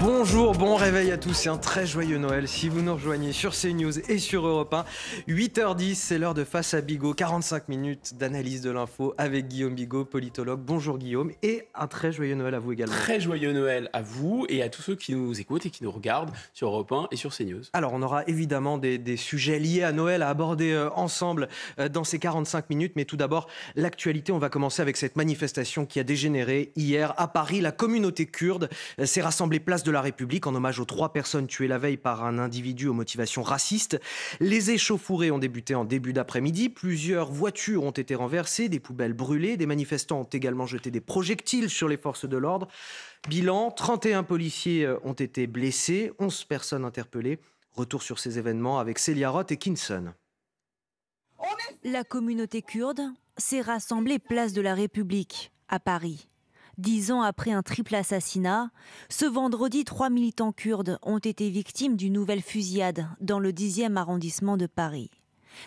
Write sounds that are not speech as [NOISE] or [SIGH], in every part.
Bonjour, bon réveil à tous et un très joyeux Noël si vous nous rejoignez sur CNews et sur Europe 1. 8h10, c'est l'heure de Face à Bigot, 45 minutes d'analyse de l'info avec Guillaume Bigot, politologue. Bonjour Guillaume et un très joyeux Noël à vous également. Très joyeux Noël à vous et à tous ceux qui nous écoutent et qui nous regardent sur Europe 1 et sur CNews. Alors on aura évidemment des, sujets liés à Noël à aborder euh, ensemble euh, dans ces 45 minutes, mais tout d'abord l'actualité, on va commencer avec cette manifestation qui a dégénéré hier à Paris. La communauté kurde euh, s'est rassemblée place de la République en hommage aux trois personnes tuées la veille par un individu aux motivations racistes. Les échauffourées ont débuté en début d'après-midi. Plusieurs voitures ont été renversées, des poubelles brûlées. Des manifestants ont également jeté des projectiles sur les forces de l'ordre. Bilan 31 policiers euh, ont été blessés, 11 personnes interpellées. Retour sur ces événements avec Célia Roth et Kinson. La communauté kurde s'est rassemblée place de la République à Paris. Dix ans après un triple assassinat, ce vendredi, trois militants kurdes ont été victimes d'une nouvelle fusillade dans le 10e arrondissement de Paris.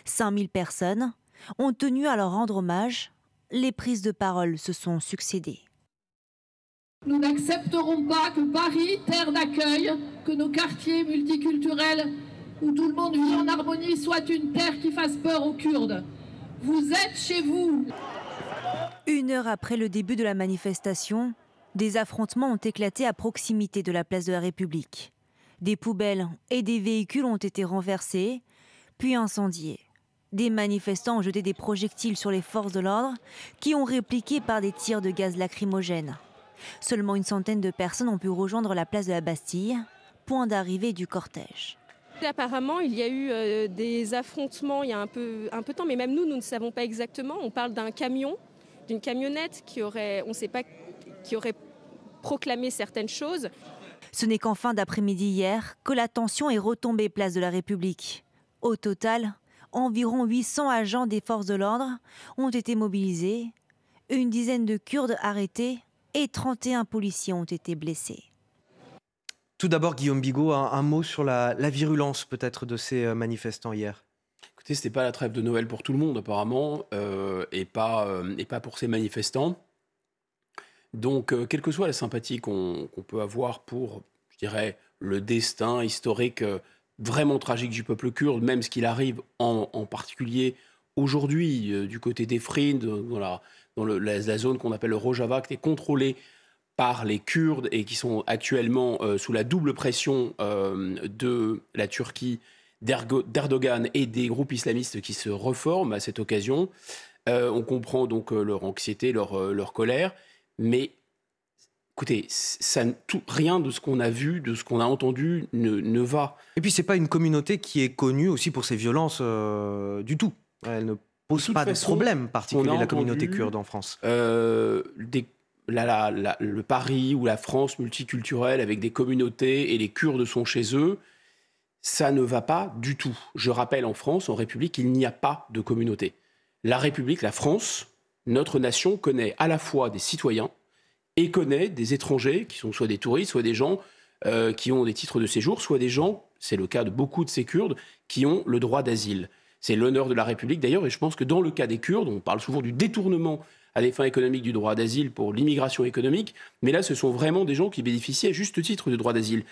5000 personnes ont tenu à leur rendre hommage. Les prises de parole se sont succédées. Nous n'accepterons pas que Paris, terre d'accueil, que nos quartiers multiculturels où tout le monde vit en harmonie, soit une terre qui fasse peur aux Kurdes. Vous êtes chez vous. Une heure après le début de la manifestation, des affrontements ont éclaté à proximité de la place de la République. Des poubelles et des véhicules ont été renversés, puis incendiés. Des manifestants ont jeté des projectiles sur les forces de l'ordre qui ont répliqué par des tirs de gaz lacrymogène. Seulement une centaine de personnes ont pu rejoindre la place de la Bastille, point d'arrivée du cortège. Apparemment, il y a eu euh, des affrontements il y a un peu, un peu de temps, mais même nous, nous ne savons pas exactement. On parle d'un camion d'une camionnette qui aurait, on sait pas, qui aurait proclamé certaines choses. Ce n'est qu'en fin d'après-midi hier que la tension est retombée place de la République. Au total, environ 800 agents des forces de l'ordre ont été mobilisés, une dizaine de Kurdes arrêtés et 31 policiers ont été blessés. Tout d'abord, Guillaume Bigot, un, mot sur la virulence peut-être de ces euh, manifestants hier c'était pas la trêve de Noël pour tout le monde apparemment, euh, et, pas, euh, et pas pour ces manifestants. Donc, euh, quelle que soit la sympathie qu'on peut avoir pour, je dirais, le destin historique vraiment tragique du peuple kurde, même ce qu'il arrive en, particulier aujourd'hui du côté d'Efrin, dans, la, dans la, zone qu'on appelle le Rojava, qui est contrôlée par les Kurdes et qui sont actuellement sous la double pression de la Turquie d'Erdogan et des groupes islamistes qui se reforment à cette occasion. Euh, on comprend donc euh, leur anxiété, leur, euh, leur colère, mais écoutez, ça, tout, rien de ce qu'on a vu, de ce qu'on a entendu ne, ne va. Et puis c'est pas une communauté qui est connue aussi pour ses violences du tout. Elle ne pose pas de problème particulier, la communauté kurde en France. Des, le Paris ou la France multiculturelle avec des communautés et les Kurdes sont chez eux ça ne va pas du tout. Je rappelle, en France, en République, il n'y a pas de communauté. La République, la France, notre nation connaît à la fois des citoyens et connaît des étrangers qui sont soit des touristes, soit des gens euh, qui ont des titres de séjour, soit des gens, c'est le cas de beaucoup de ces Kurdes, qui ont le droit d'asile. C'est l'honneur de la République d'ailleurs, et je pense que dans le cas des Kurdes, on parle souvent du détournement à des fins économiques du droit d'asile pour l'immigration économique, mais là, ce sont vraiment des gens qui bénéficient à juste titre du droit d'asile.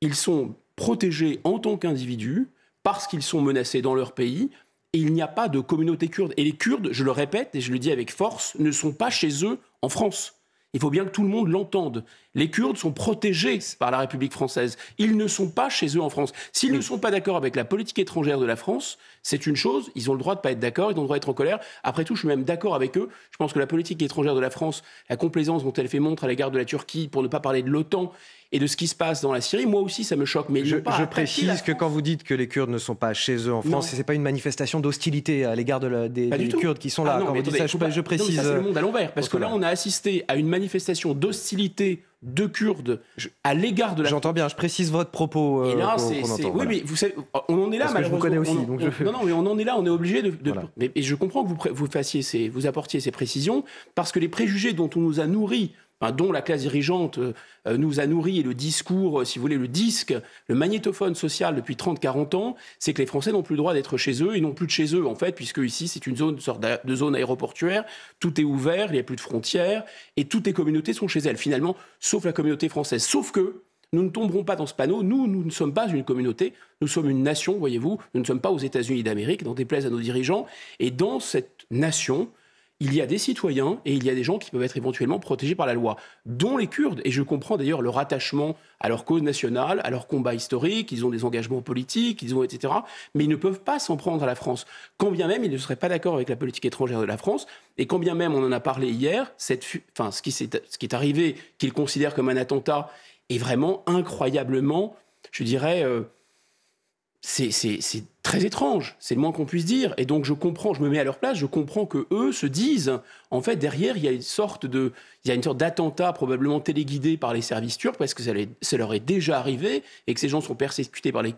Ils sont protégés en tant qu'individus parce qu'ils sont menacés dans leur pays. Et il n'y a pas de communauté kurde. Et les Kurdes, je le répète et je le dis avec force, ne sont pas chez eux en France. Il faut bien que tout le monde l'entende. Les Kurdes sont protégés par la République française. Ils ne sont pas chez eux en France. S'ils ne sont pas d'accord avec la politique étrangère de la France, c'est une chose. Ils ont le droit de ne pas être d'accord, ils ont le droit d'être en colère. Après tout, je suis même d'accord avec eux. Je pense que la politique étrangère de la France, la complaisance dont elle fait montre à l'égard de la Turquie, pour ne pas parler de l'OTAN et de ce qui se passe dans la Syrie, moi aussi, ça me choque. Mais je, précise que quand vous dites que les Kurdes ne sont pas chez eux en France, ce n'est pas une manifestation d'hostilité à l'égard de des, Kurdes qui sont là. Ah quand vous dites ça, je, précise. c'est le monde à l'envers. Parce que là, on a assisté à une manifestation d'hostilité de Kurdes à l'égard de la. J'entends bien, je précise votre propos. et là, c'est. Oui, mais vous savez, on en est là, Parce malheureusement. Que je vous connais aussi. Non, non, mais on en est là, on est obligé de. mais, et je comprends que vous, vous, fassiez ces, vous apportiez ces précisions, parce que les préjugés dont on nous a nourris dont la classe dirigeante euh, euh, nous a nourri et le discours, euh, si vous voulez, le disque, le magnétophone social depuis 30-40 ans, c'est que les Français n'ont plus le droit d'être chez eux, ils n'ont plus de chez eux en fait, puisque ici c'est une zone, sorte de zone aéroportuaire, tout est ouvert, il n'y a plus de frontières, et toutes les communautés sont chez elles finalement, sauf la communauté française. Sauf que Nous ne tomberons pas dans ce panneau. Nous, nous ne sommes pas une communauté. Nous sommes une nation, voyez-vous. Nous ne sommes pas aux États-Unis d'Amérique, dans déplaise à nos dirigeants. Et dans cette nation, il y a des citoyens et il y a des gens qui peuvent être éventuellement protégés par la loi, dont les Kurdes. Et je comprends d'ailleurs leur attachement à leur cause nationale, à leur combat historique, ils ont des engagements politiques, ils ont etc. Mais ils ne peuvent pas s'en prendre à la France. Quand bien même ils ne seraient pas d'accord avec la politique étrangère de la France, et quand bien même on en a parlé hier, cette, enfin, ce, qui est, ce qui est arrivé, qu'ils considèrent comme un attentat, est vraiment incroyablement, je dirais, euh, c'est très étrange, c'est le moins qu'on puisse dire. Et donc je comprends, je me mets à leur place, je comprends que eux se disent, en fait, derrière, il y a une sorte de, il y a une sorte d'attentat probablement téléguidé par les services turcs parce que ça, leur est déjà arrivé et que ces gens sont persécutés par les,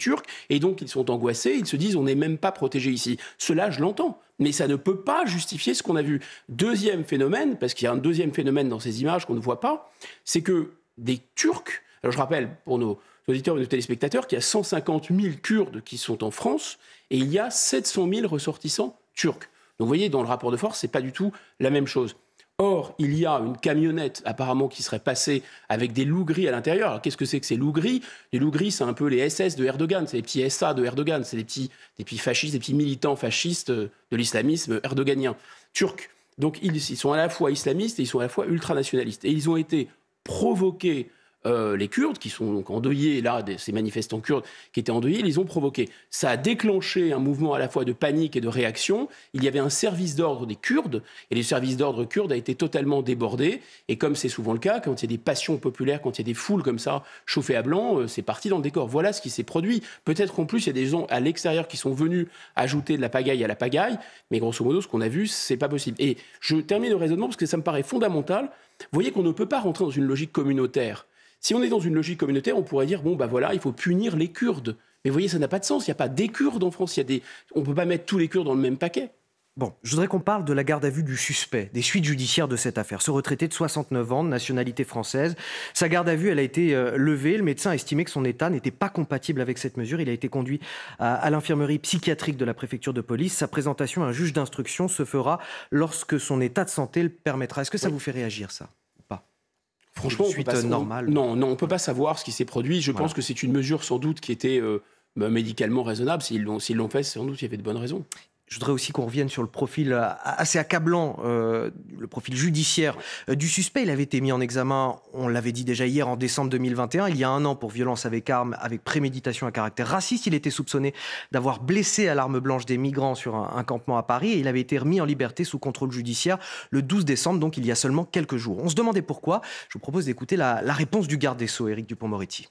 Turcs et donc ils sont angoissés, ils se disent on n'est même pas protégé ici. Cela, je l'entends, mais ça ne peut pas justifier ce qu'on a vu. Deuxième phénomène, parce qu'il y a un deuxième phénomène dans ces images qu'on ne voit pas, c'est que des Turcs, alors je rappelle pour nos auditeurs et nos téléspectateurs qu'il y a 150 000 Kurdes qui sont en France et il y a 700 000 ressortissants turcs. Donc vous voyez, dans le rapport de force, ce n'est pas du tout la même chose. Or, il y a une camionnette apparemment qui serait passée avec des loups gris à l'intérieur. Alors qu'est-ce que c'est que ces loups gris Les loups gris, c'est un peu les SS de Erdogan, c'est les petits SA de Erdogan, c'est des petits, des petits fascistes, des petits militants fascistes de l'islamisme erdoganien, turc. Donc ils, sont à la fois islamistes et ils sont à la fois ultranationalistes. Et ils ont été provoqués euh, les Kurdes, qui sont donc endeuillés, là, ces manifestants kurdes qui étaient endeuillés, ils les ont provoqués. Ça a déclenché un mouvement à la fois de panique et de réaction. Il y avait un service d'ordre des Kurdes, et le service d'ordre kurde a été totalement débordé. Et comme c'est souvent le cas, quand il y a des passions populaires, quand il y a des foules comme ça, chauffées à blanc, euh, c'est parti dans le décor. Voilà ce qui s'est produit. Peut-être qu'en plus, il y a des gens à l'extérieur qui sont venus ajouter de la pagaille à la pagaille, mais grosso modo, ce qu'on a vu, c'est pas possible. Et je termine le raisonnement parce que ça me paraît fondamental. Vous voyez qu'on ne peut pas rentrer dans une logique communautaire. Si on est dans une logique communautaire, on pourrait dire bon, bah voilà, il faut punir les Kurdes. Mais vous voyez, ça n'a pas de sens. Il n'y a pas des Kurdes en France. Il y a des... On ne peut pas mettre tous les Kurdes dans le même paquet. Bon, je voudrais qu'on parle de la garde à vue du suspect, des suites judiciaires de cette affaire. Ce retraité de 69 ans, de nationalité française, sa garde à vue, elle a été euh, levée. Le médecin a estimé que son état n'était pas compatible avec cette mesure. Il a été conduit à, l'infirmerie psychiatrique de la préfecture de police. Sa présentation à un juge d'instruction se fera lorsque son état de santé le permettra. Est-ce que ça vous fait réagir, ça? Franchement, suite normale. Non, non, on peut pas savoir ce qui s'est produit. Je pense que c'est une mesure sans doute qui était euh, médicalement raisonnable. S'ils l'ont fait, sans doute il y avait de bonnes raisons. Je voudrais aussi qu'on revienne sur le profil euh, assez accablant, euh, le profil judiciaire euh, du suspect. Il avait été mis en examen, on l'avait dit déjà hier, en décembre 2021, il y a un an, pour violence avec arme, avec préméditation à caractère raciste. Il était soupçonné d'avoir blessé à l'arme blanche des migrants sur un, campement à Paris et il avait été remis en liberté sous contrôle judiciaire le 12 décembre, donc il y a seulement quelques jours. On se demandait pourquoi. Je vous propose d'écouter la, réponse du garde des Sceaux, Éric Dupont-Moretti.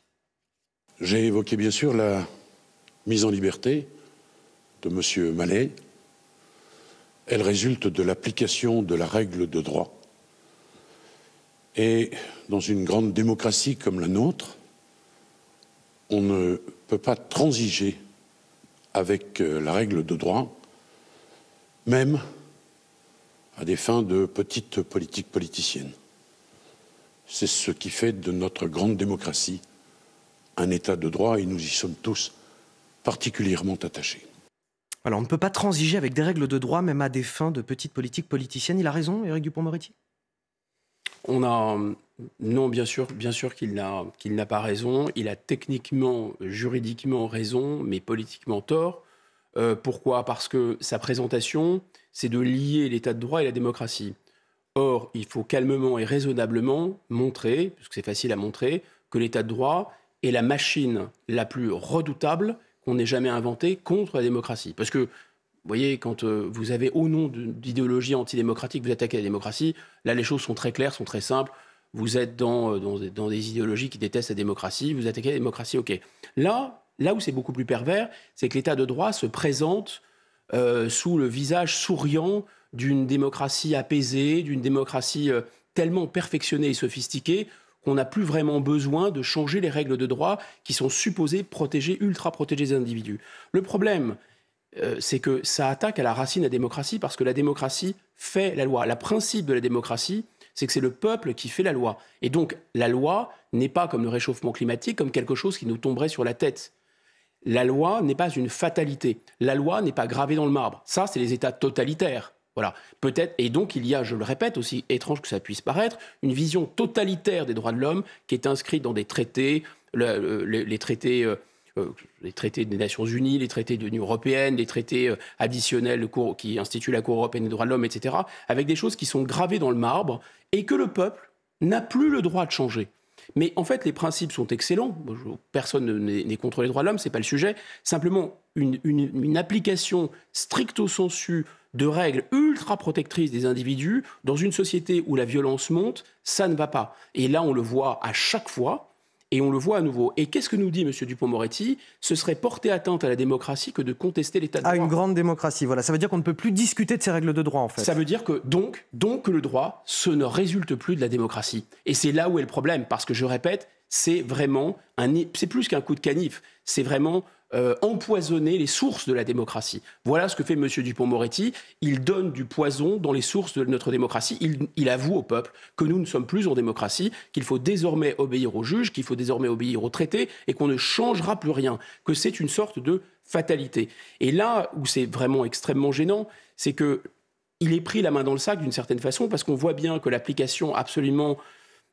J'ai évoqué bien sûr la mise en liberté de M. Mallet, elle résulte de l'application de la règle de droit. Et dans une grande démocratie comme la nôtre, on ne peut pas transiger avec euh, la règle de droit, même à des fins de petite politique politicienne. C'est ce qui fait de notre grande démocratie un État de droit et nous y sommes tous particulièrement attachés. Alors on ne peut pas transiger avec des règles de droit, même à des fins de petite politique politicienne. Il a raison, Éric Dupont-Moretti? On a non, bien sûr, bien sûr qu'il n'a qu'il pas raison. Il a techniquement, juridiquement raison, mais politiquement tort. Euh, pourquoi? Parce que sa présentation, c'est de lier l'état de droit et la démocratie. Or, il faut calmement et raisonnablement montrer, puisque c'est facile à montrer, que l'état de droit est la machine la plus redoutable qu'on n'ait jamais inventé contre la démocratie. Parce que, vous voyez, quand euh, vous avez au nom d'idéologie antidémocratique, vous attaquez la démocratie, là les choses sont très claires, sont très simples. Vous êtes dans, euh, dans, des idéologies qui détestent la démocratie, vous attaquez la démocratie, ok. Là, là où c'est beaucoup plus pervers, c'est que l'état de droit se présente euh, sous le visage souriant d'une démocratie apaisée, d'une démocratie tellement perfectionnée et sophistiquée qu'on n'a plus vraiment besoin de changer les règles de droit qui sont supposées protéger, ultra protéger les individus. Le problème, euh, c'est que ça attaque à la racine la démocratie parce que la démocratie fait la loi. Le principe de la démocratie, c'est que c'est le peuple qui fait la loi. Et donc la loi n'est pas comme le réchauffement climatique, comme quelque chose qui nous tomberait sur la tête. La loi n'est pas une fatalité. La loi n'est pas gravée dans le marbre. Ça, c'est les États totalitaires. Voilà, peut-être, et donc il y a, je le répète, aussi étrange que ça puisse paraître, une vision totalitaire des droits de l'homme qui est inscrite dans des traités, les traités. Euh, euh, les traités des Nations Unies, les traités de l'Union européenne, les traités euh, additionnels qui instituent la Cour européenne des droits de l'homme, etc., avec des choses qui sont gravées dans le marbre et que le peuple n'a plus le droit de changer. Mais en fait, les principes sont excellents. Personne n'est contre les droits de l'homme, ce n'est pas le sujet. Simplement, une, une application stricto sensu de règles ultra protectrices des individus dans une société où la violence monte, ça ne va pas. Et là, on le voit à chaque fois. Et on le voit à nouveau. Et qu'est-ce que nous dit M. Dupont-Moretti? Ce serait porter atteinte à la démocratie que de contester l'état de droit. À une grande démocratie, voilà. Ça veut dire qu'on ne peut plus discuter de ces règles de droit, en fait. Ça veut dire que, donc, donc que le droit, ce ne résulte plus de la démocratie. Et c'est là où est le problème. Parce que, je répète, c'est vraiment un... C'est plus qu'un coup de canif. C'est vraiment euh, empoisonner les sources de la démocratie. Voilà ce que fait M. Dupont-Moretti. Il donne du poison dans les sources de notre démocratie. Il, avoue au peuple que nous ne sommes plus en démocratie, qu'il faut désormais obéir aux juges, qu'il faut désormais obéir aux traités et qu'on ne changera plus rien, que c'est une sorte de fatalité. Et là où c'est vraiment extrêmement gênant, c'est que il est pris la main dans le sac d'une certaine façon parce qu'on voit bien que l'application absolument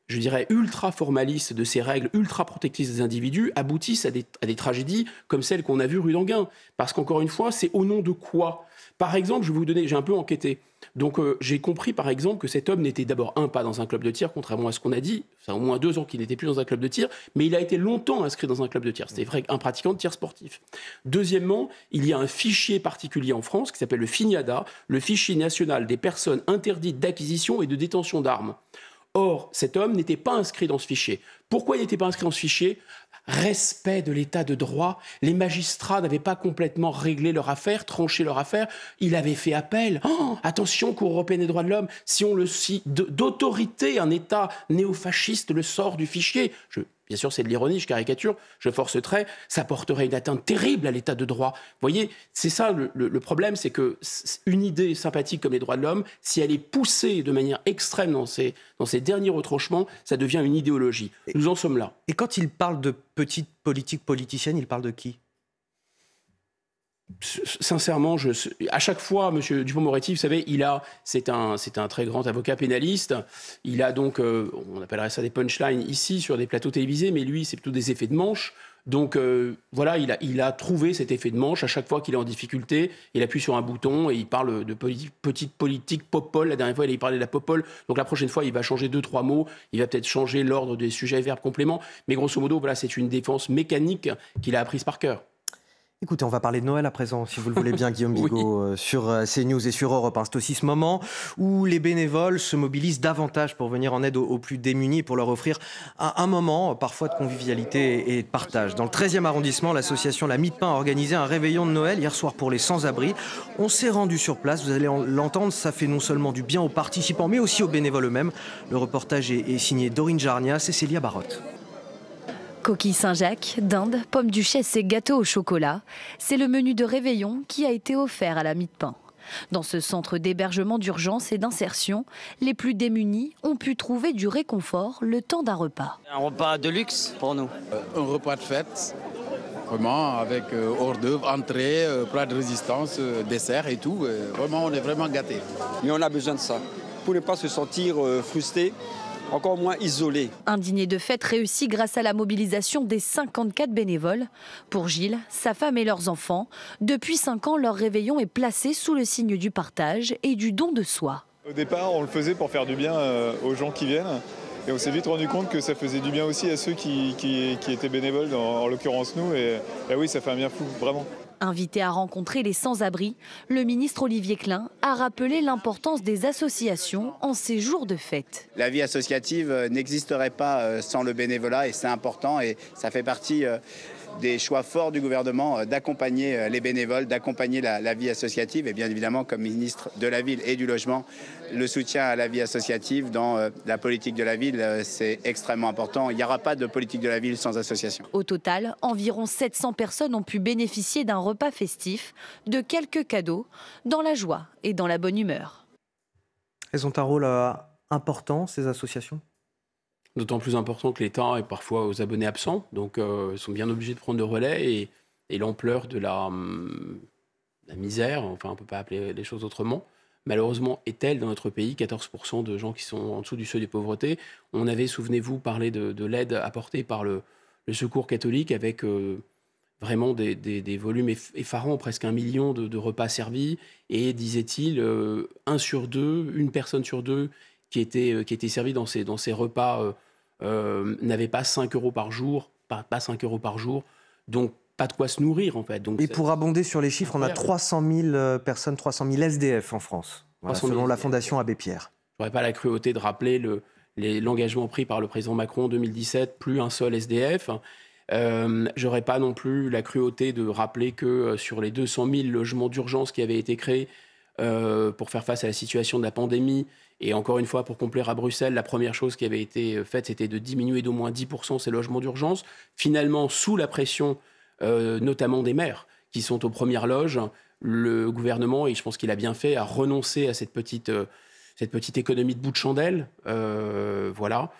je dirais, ultra formalistes de ces règles ultra protectrices des individus aboutissent à des, tragédies comme celles qu'on a vues rue d'Anguin. Parce qu'encore une fois, c'est au nom de quoi? Par exemple, je vais vous donner, j'ai un peu enquêté. Donc euh, j'ai compris par exemple que cet homme n'était d'abord un pas dans un club de tir, contrairement à ce qu'on a dit. Ça au moins deux ans qu'il n'était plus dans un club de tir, mais il a été longtemps inscrit dans un club de tir. C'était vrai un pratiquant de tir sportif. Deuxièmement, il y a un fichier particulier en France qui s'appelle le FINIADA, le fichier national des personnes interdites d'acquisition et de détention d'armes. Or, cet homme n'était pas inscrit dans ce fichier. Pourquoi il n'était pas inscrit dans ce fichier? Respect de l'état de droit. Les magistrats n'avaient pas complètement réglé leur affaire, tranché leur affaire. Il avait fait appel. Oh, attention, Cour européenne des droits de l'homme, si on le d'autorité, un État néofasciste le sort du fichier. Bien sûr c'est de l'ironie, je caricature, je force trait, ça porterait une atteinte terrible à l'état de droit. Vous voyez, c'est ça le, problème, c'est que une idée sympathique comme les droits de l'homme, si elle est poussée de manière extrême dans ces, dans ces derniers retranchements, ça devient une idéologie. Nous en sommes là. Et quand il parle de petite politique politicienne, il parle de qui? Sincèrement, à chaque fois, M. Dupont-Moretti, vous savez, il a, c'est un, c'est un très grand avocat pénaliste. Il a donc, euh, on appellerait ça des punchlines ici sur des plateaux télévisés, mais lui, c'est plutôt des effets de manche. Donc euh, voilà, il a, trouvé cet effet de manche à chaque fois qu'il est en difficulté. Il appuie sur un bouton et il parle de petite politique popole. La dernière fois, il parlé de la popole. Donc la prochaine fois, il va changer deux, trois mots. Il va peut-être changer l'ordre des sujets et verbes compléments. Mais grosso modo, voilà, c'est une défense mécanique qu'il a apprise par cœur. Écoutez, on va parler de Noël à présent, si vous le voulez bien, [LAUGHS] Guillaume Bigot, euh, sur euh, CNews et sur Europe 1. C'est aussi ce moment où les bénévoles se mobilisent davantage pour venir en aide aux, plus démunis pour leur offrir un, moment, parfois de convivialité et de partage. Dans le 13e arrondissement, l'association La Mie de Pain a organisé un réveillon de Noël hier soir pour les sans-abri. On s'est rendu sur place, vous allez l'entendre, ça fait non seulement du bien aux participants, mais aussi aux bénévoles eux-mêmes. Le reportage est, est signé Dorine Jarnia, et Célia Barotte. Coquille Saint-Jacques, dinde, pommes duchesse et gâteaux au chocolat, c'est le menu de réveillon qui a été offert à la mie de pain. Dans ce centre d'hébergement d'urgence et d'insertion, les plus démunis ont pu trouver du réconfort le temps d'un repas. Un repas de luxe pour nous. Euh, un repas de fête, vraiment avec euh, hors d'œuvre, entrée, euh, plat de résistance, dessert et tout. vraiment, on est vraiment gâtés. Mais on a besoin de ça pour ne pas se sentir frustré encore moins isolés. Un dîner de fête réussi grâce à la mobilisation des 54 bénévoles. Pour Gilles, sa femme et leurs enfants, depuis 5 ans, leur réveillon est placé sous le signe du partage et du don de soi. Au départ, on le faisait pour faire du bien euh, aux gens qui viennent. Et on s'est vite rendu compte que ça faisait du bien aussi à ceux qui, étaient bénévoles, en, l'occurrence nous. Et, et oui, ça fait un bien fou, vraiment. Invité à rencontrer les sans-abri, le ministre Olivier Klein a rappelé l'importance des associations en ces jours de fête. La vie associative euh, n'existerait pas euh, sans le bénévolat et c'est important et ça fait partie euh, des choix forts du gouvernement euh, d'accompagner euh, les bénévoles, d'accompagner la, vie associative et bien évidemment comme ministre de la Ville et du Logement, le soutien à la vie associative dans euh, la politique de la ville, c'est extrêmement important. Il n'y aura pas de politique de la ville sans association. Au total, environ 700 personnes ont pu bénéficier d'un repas festif, de quelques cadeaux, dans la joie et dans la bonne humeur. Elles ont un rôle important, ces associations? D'autant plus important que l'État est parfois aux abonnés absents, donc euh, ils sont bien obligés de prendre le relais et, l'ampleur de la, hum, la, misère, enfin on ne peut pas appeler les choses autrement, malheureusement, est telle dans notre pays, 14% de gens qui sont en dessous du seuil de pauvreté. On avait, souvenez-vous, parlé de, l'aide apportée par le, Secours catholique avec euh, vraiment des, volumes effarants, presque un million de, repas servis, et disait-il, un sur deux, une personne sur deux qui était, qui était servie dans ces, dans ces repas n'avait pas 5 euros par jour, pas, pas 5 euros par jour. Donc pas de quoi se nourrir en fait. Donc, et pour abonder sur les chiffres, on a 300 000 euh, personnes, 300 000 SDF en France, selon la Fondation Abbé Pierre. Je n'aurais pas la cruauté de rappeler l'engagement pris par le président Macron en 2017, plus un seul SDF. Euh, J'aurais pas non plus la cruauté de rappeler que euh, sur les 200 000 logements d'urgence qui avaient été créés euh, pour faire face à la situation de la pandémie, et encore une fois, pour complaire à Bruxelles, la première chose qui avait été faite, c'était de diminuer d'au moins 10% ces logements d'urgence. Finalement, sous la pression euh, notamment des maires qui sont aux premières loges. Le gouvernement, et je pense qu'il a bien fait, a renoncé à cette petite, euh, cette petite économie de bout de chandelle. Euh, voilà.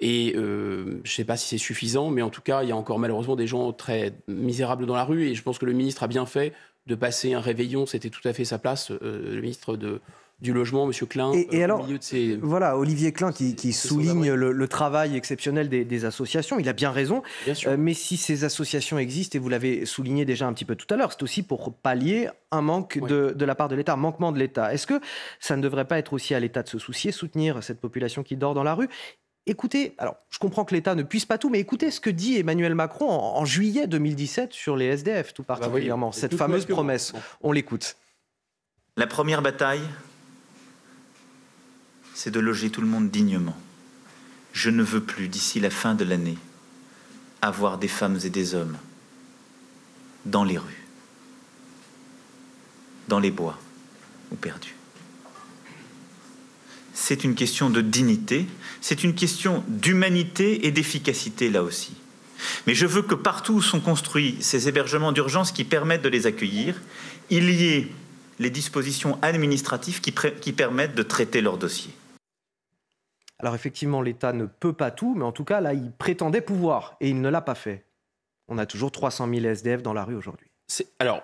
Et je ne sais pas si c'est suffisant, mais en tout cas, il y a encore malheureusement des gens très misérables dans la rue. Et je pense que le ministre a bien fait de passer un réveillon. C'était tout à fait sa place, le ministre de, du logement, M. Klein. Et, euh, alors, voilà, Olivier Klein qui, souligne le, travail exceptionnel des, associations. Il a bien raison. Euh, mais si ces associations existent, et vous l'avez souligné déjà un petit peu tout à l'heure, c'est aussi pour pallier un manque de, la part de l'État, un manquement de l'État. Est-ce que ça ne devrait pas être aussi à l'État de se soucier, soutenir cette population qui dort dans la rue? Écoutez, alors je comprends que l'État ne puisse pas tout, mais écoutez ce que dit Emmanuel Macron en, juillet 2017 sur les SDF, tout bah particulièrement, cette fameuse promesse. On l'écoute. La première bataille, c'est de loger tout le monde dignement. Je ne veux plus, d'ici la fin de l'année, avoir des femmes et des hommes dans les rues, dans les bois ou perdus. C'est une question de dignité, c'est une question d'humanité et d'efficacité là aussi. Mais je veux que partout où sont construits ces hébergements d'urgence qui permettent de les accueillir, il y ait les dispositions administratives qui, permettent de traiter leurs dossiers. Alors effectivement, l'État ne peut pas tout, mais en tout cas, là, il prétendait pouvoir, et il ne l'a pas fait. On a toujours 300 000 SDF dans la rue aujourd'hui. Alors,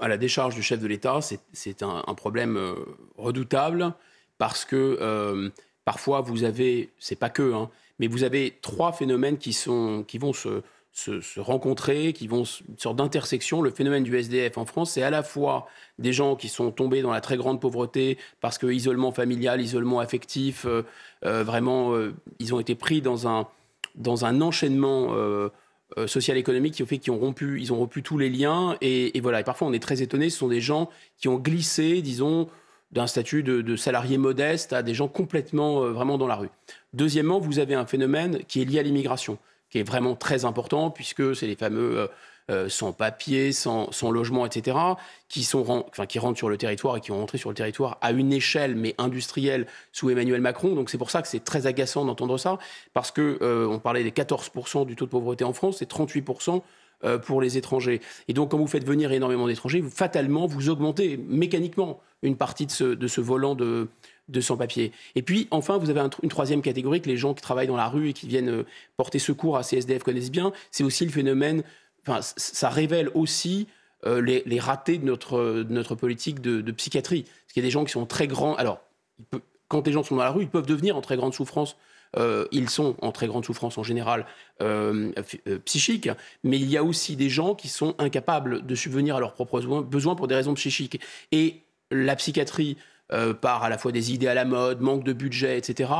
à la décharge du chef de l'État, c'est un, problème euh, redoutable, parce que euh, parfois, vous avez, c'est pas que, hein, mais vous avez trois phénomènes qui, sont, qui vont se, se, rencontrer, qui vont une sorte d'intersection. Le phénomène du SDF en France, c'est à la fois des gens qui sont tombés dans la très grande pauvreté parce que isolement familial, isolement affectif, euh, euh, vraiment, euh, ils ont été pris dans un, dans un enchaînement social-économique qui fait qu'ils ont rompu, ils ont rompu tous les liens. Et, voilà. Et parfois, on est très étonné. Ce sont des gens qui ont glissé, disons, d'un statut de, salarié modeste à des gens complètement vraiment dans la rue. Deuxièmement, vous avez un phénomène qui est lié à l'immigration qui est vraiment très important, puisque c'est les fameux euh, euh, sans papier, sans, logement, etc., qui, sont, enfin, qui rentrent sur le territoire et qui ont rentré sur le territoire à une échelle, mais industrielle, sous Emmanuel Macron. Donc c'est pour ça que c'est très agaçant d'entendre ça, parce qu'on euh, parlait des 14% du taux de pauvreté en France, c'est 38% pour les étrangers. Et donc, quand vous faites venir énormément d'étrangers, fatalement, vous augmentez mécaniquement une partie de ce, de ce volant de, de sans-papiers. Et puis, enfin, vous avez une troisième catégorie que les gens qui travaillent dans la rue et qui viennent euh, porter secours à CSDF connaissent bien. C'est aussi le phénomène, enfin, ça révèle aussi euh, les, ratés de notre, notre politique de, psychiatrie. Parce qu'il y a des gens qui sont très grands. Alors, quand les gens sont dans la rue, ils peuvent devenir en très grande souffrance. Euh, ils sont en très grande souffrance en général psychique, mais il y a aussi des gens qui sont incapables de subvenir à leurs propres besoins pour des raisons psychiques. Et la psychiatrie euh, par à la fois des idées à la mode, manque de budget, etc.,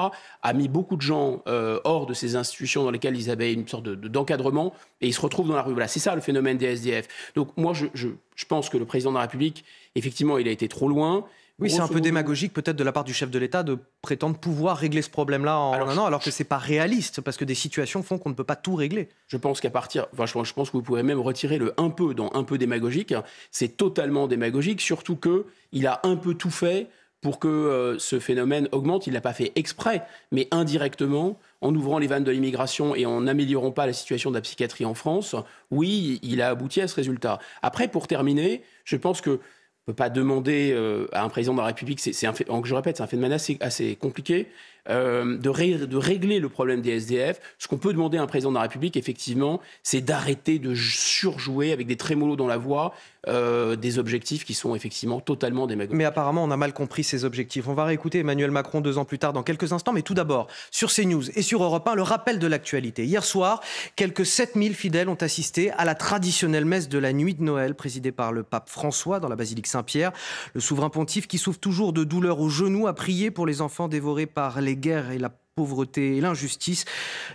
a mis beaucoup de gens euh, hors de ces institutions dans lesquelles ils avaient une sorte d'encadrement et ils se retrouvent dans la rue. Voilà, c'est ça le phénomène des SDF. Donc moi, je, je pense que le président de la République, effectivement, il a été trop loin. Oui, c'est un peu démagogique peut-être de la part du chef de l'État de prétendre pouvoir régler ce problème-là en alors, un an, alors que c'est pas réaliste, parce que des situations font qu'on ne peut pas tout régler. Je pense qu'à partir, enfin, je pense que vous pouvez même retirer le un peu dans un peu démagogique. C'est totalement démagogique, surtout que il a un peu tout fait pour que euh, ce phénomène augmente. Il l'a pas fait exprès, mais indirectement, en ouvrant les vannes de l'immigration et en n'améliorant pas la situation de la psychiatrie en France, oui, il a abouti à ce résultat. Après, pour terminer, je pense que peut pas demander euh, à un président de la République, c'est, je répète, c'est un phénomène assez, assez compliqué. euh, de, de, régler le problème des SDF. Ce qu'on peut demander à un président de la République, effectivement, c'est d'arrêter de surjouer avec des trémolos dans la voix euh, des objectifs qui sont effectivement totalement démagogiques. Mais apparemment, on a mal compris ces objectifs. On va réécouter Emmanuel Macron deux ans plus tard dans quelques instants. Mais tout d'abord, sur CNews et sur Europe 1, le rappel de l'actualité. Hier soir, quelques 7000 fidèles ont assisté à la traditionnelle messe de la nuit de Noël présidée par le pape François dans la basilique Saint-Pierre. Le souverain pontife qui souffre toujours de douleurs aux genoux a prié pour les enfants dévorés par les guerres et la pauvreté et l'injustice.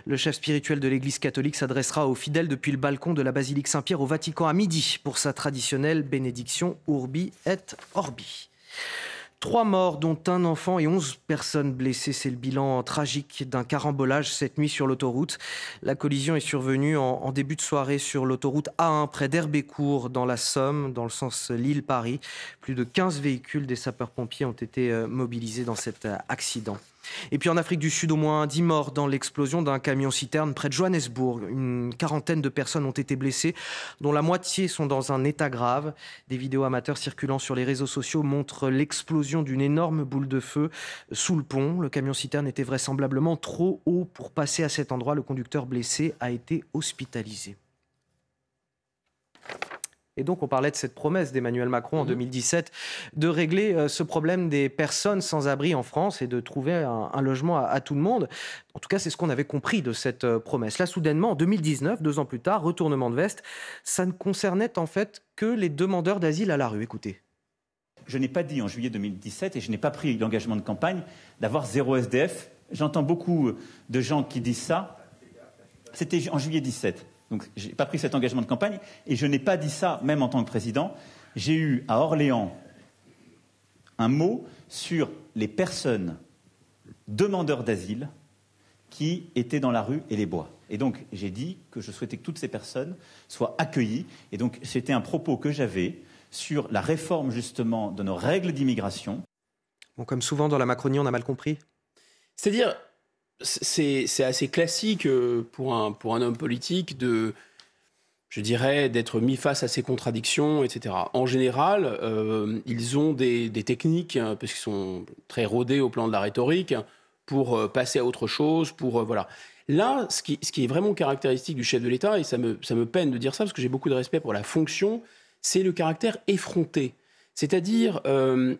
Le chef spirituel de l'Église catholique s'adressera aux fidèles depuis le balcon de la basilique Saint-Pierre au Vatican à midi pour sa traditionnelle bénédiction Urbi et Orbi. Trois morts, dont un enfant et onze personnes blessées. C'est le bilan tragique d'un carambolage cette nuit sur l'autoroute. La collision est survenue en, début de soirée sur l'autoroute A1 près d'Herbécourt dans la Somme, dans le sens Lille-Paris. Plus de 15 véhicules des sapeurs-pompiers ont été euh, mobilisés dans cet euh, accident. Et puis en Afrique du Sud, au moins 10 morts dans l'explosion d'un camion-citerne près de Johannesburg. Une quarantaine de personnes ont été blessées, dont la moitié sont dans un état grave. Des vidéos amateurs circulant sur les réseaux sociaux montrent l'explosion d'une énorme boule de feu sous le pont. Le camion-citerne était vraisemblablement trop haut pour passer à cet endroit. Le conducteur blessé a été hospitalisé. Et donc, on parlait de cette promesse d'Emmanuel Macron en 2017 mhm. de régler euh, ce problème des personnes sans abri en France et de trouver un, logement à, tout le monde. En tout cas, c'est ce qu'on avait compris de cette euh, promesse. Là, soudainement, en 2019, deux ans plus tard, retournement de veste, ça ne concernait en fait que les demandeurs d'asile à la rue. Écoutez. Je n'ai pas dit en juillet 2017 et je n'ai pas pris l'engagement de campagne d'avoir zéro SDF. J'entends beaucoup de gens qui disent ça. C'était en juillet 17. Donc, je n'ai pas pris cet engagement de campagne et je n'ai pas dit ça même en tant que président. J'ai eu à Orléans un mot sur les personnes demandeurs d'asile qui étaient dans la rue et les bois. Et donc, j'ai dit que je souhaitais que toutes ces personnes soient accueillies. Et donc, c'était un propos que j'avais sur la réforme, justement, de nos règles d'immigration. Bon, comme souvent dans la Macronie, on a mal compris. C'est-à-dire, c'est assez classique euh, pour un, pour un homme politique de, je dirais, d'être mis face à ces contradictions, etc. En général, euh, ils ont des, techniques, hein, parce qu'ils sont très rodés au plan de la rhétorique, pour euh, passer à autre chose, pour... voilà. Là, ce qui, ce qui, est vraiment caractéristique du chef de l'État, et ça me, ça me peine de dire ça, parce que j'ai beaucoup de respect pour la fonction, c'est le caractère effronté. C'est-à-dire,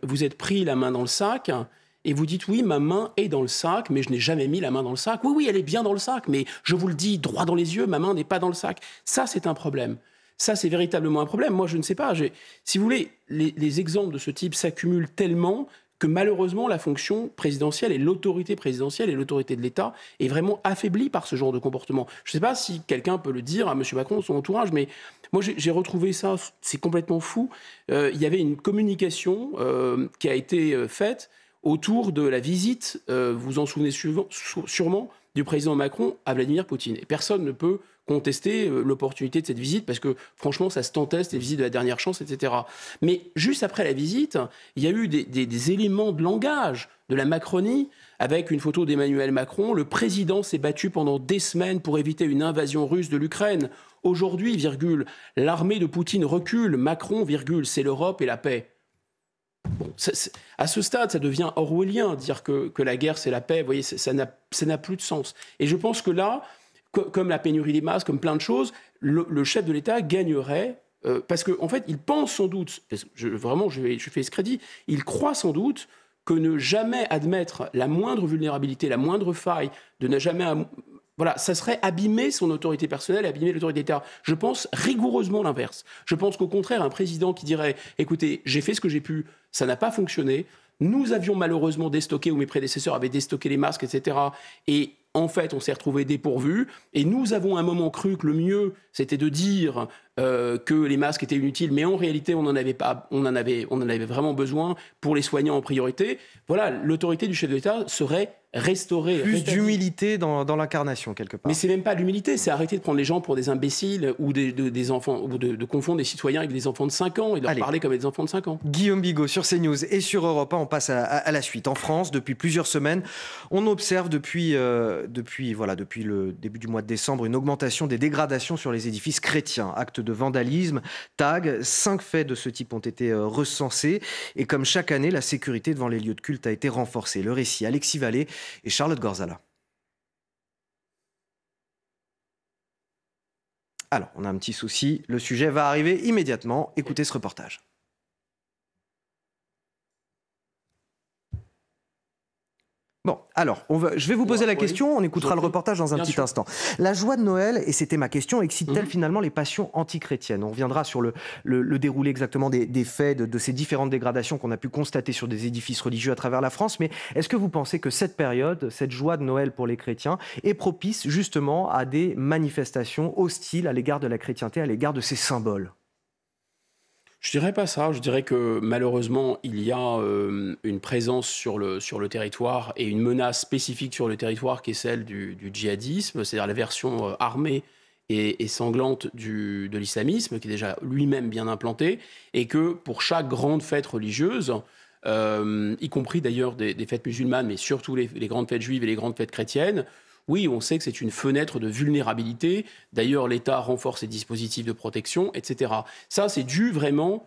vous êtes pris la main dans le sac, et vous dites oui, ma main est dans le sac, mais je n'ai jamais mis la main dans le sac. Oui, oui, elle est bien dans le sac, mais je vous le dis droit dans les yeux, ma main n'est pas dans le sac. Ça, c'est un problème. Ça, c'est véritablement un problème. Moi, je ne sais pas. Si vous voulez, les, exemples de ce type s'accumulent tellement que malheureusement, la fonction présidentielle et l'autorité présidentielle et l'autorité de l'État est vraiment affaiblie par ce genre de comportement. Je ne sais pas si quelqu'un peut le dire à M. Macron, son entourage, mais moi, j'ai retrouvé ça, c'est complètement fou. Euh, il y avait une communication euh, qui a été euh, faite autour de la visite, euh, vous en souvenez sûrement, du président Macron à Vladimir Poutine. Et personne ne peut contester euh, l'opportunité de cette visite parce que franchement, ça se tentait, c'était visite de la dernière chance, etc. Mais juste après la visite, il y a eu des, éléments de langage de la Macronie avec une photo d'Emmanuel Macron. Le président s'est battu pendant des semaines pour éviter une invasion russe de l'Ukraine. Aujourd'hui, virgule, l'armée de Poutine recule. Macron, virgule, c'est l'Europe et la paix. Bon, à ce stade, ça devient orwellien, dire que, la guerre, c'est la paix. Vous voyez, ça n'a plus de sens. Et je pense que là, comme la pénurie des masques, comme plein de choses, le, chef de l'État gagnerait euh, parce qu'en en fait, il pense sans doute, vraiment, je, je fais ce crédit, il croit sans doute que ne jamais admettre la moindre vulnérabilité, la moindre faille, de ne jamais voilà, ça serait abîmer son autorité personnelle, abîmer l'autorité d'État. Je pense rigoureusement l'inverse. Je pense qu'au contraire, un président qui dirait écoutez, j'ai fait ce que j'ai pu, ça n'a pas fonctionné. Nous avions malheureusement déstocké, ou mes prédécesseurs avaient déstocké les masques, etc. Et en fait, on s'est retrouvé dépourvu. Et nous avons un moment cru que le mieux, c'était de dire euh, que les masques étaient inutiles, mais en réalité, on en avait pas, on en avait, on en avait vraiment besoin pour les soignants en priorité. Voilà, l'autorité du chef de l'État serait restaurer. Plus d'humilité dans, l'incarnation, quelque part. Mais c'est même pas l'humilité, c'est arrêter de prendre les gens pour des imbéciles ou des, des enfants, ou de, confondre des citoyens avec des enfants de 5 ans et de leur parler comme des enfants de 5 ans. Guillaume Bigot sur CNews et sur Europe 1, on passe à, la suite. En France, depuis plusieurs semaines, on observe depuis, euh, depuis, voilà, depuis le début du mois de décembre une augmentation des dégradations sur les édifices chrétiens. Actes de vandalisme, tags, cinq faits de ce type ont été euh, recensés. Et comme chaque année, la sécurité devant les lieux de culte a été renforcée. Le récit, Alexis Vallée, et Charlotte Gorzala. Alors, on a un petit souci, le sujet va arriver immédiatement. Écoutez ce reportage. Bon, alors, on va, je vais vous poser la question, on écoutera le reportage dans un petit instant. La joie de Noël, et c'était ma question, excite-t-elle mhm. finalement les passions antichrétiennes? On reviendra sur le, le, déroulé exactement des, faits, de, ces différentes dégradations qu'on a pu constater sur des édifices religieux à travers la France, mais est-ce que vous pensez que cette période, cette joie de Noël pour les chrétiens, est propice justement à des manifestations hostiles à l'égard de la chrétienté, à l'égard de ses symboles? Je dirais pas ça. Je dirais que malheureusement, il y a euh, une présence sur le, sur le territoire et une menace spécifique sur le territoire qui est celle du, djihadisme, c'est-à-dire la version euh, armée et, sanglante du, de l'islamisme, qui est déjà lui-même bien implanté, et que pour chaque grande fête religieuse, euh, y compris d'ailleurs des, fêtes musulmanes, mais surtout les, les grandes fêtes juives et les grandes fêtes chrétiennes, oui, on sait que c'est une fenêtre de vulnérabilité. D'ailleurs, l'État renforce ses dispositifs de protection, etc. Ça, c'est dû vraiment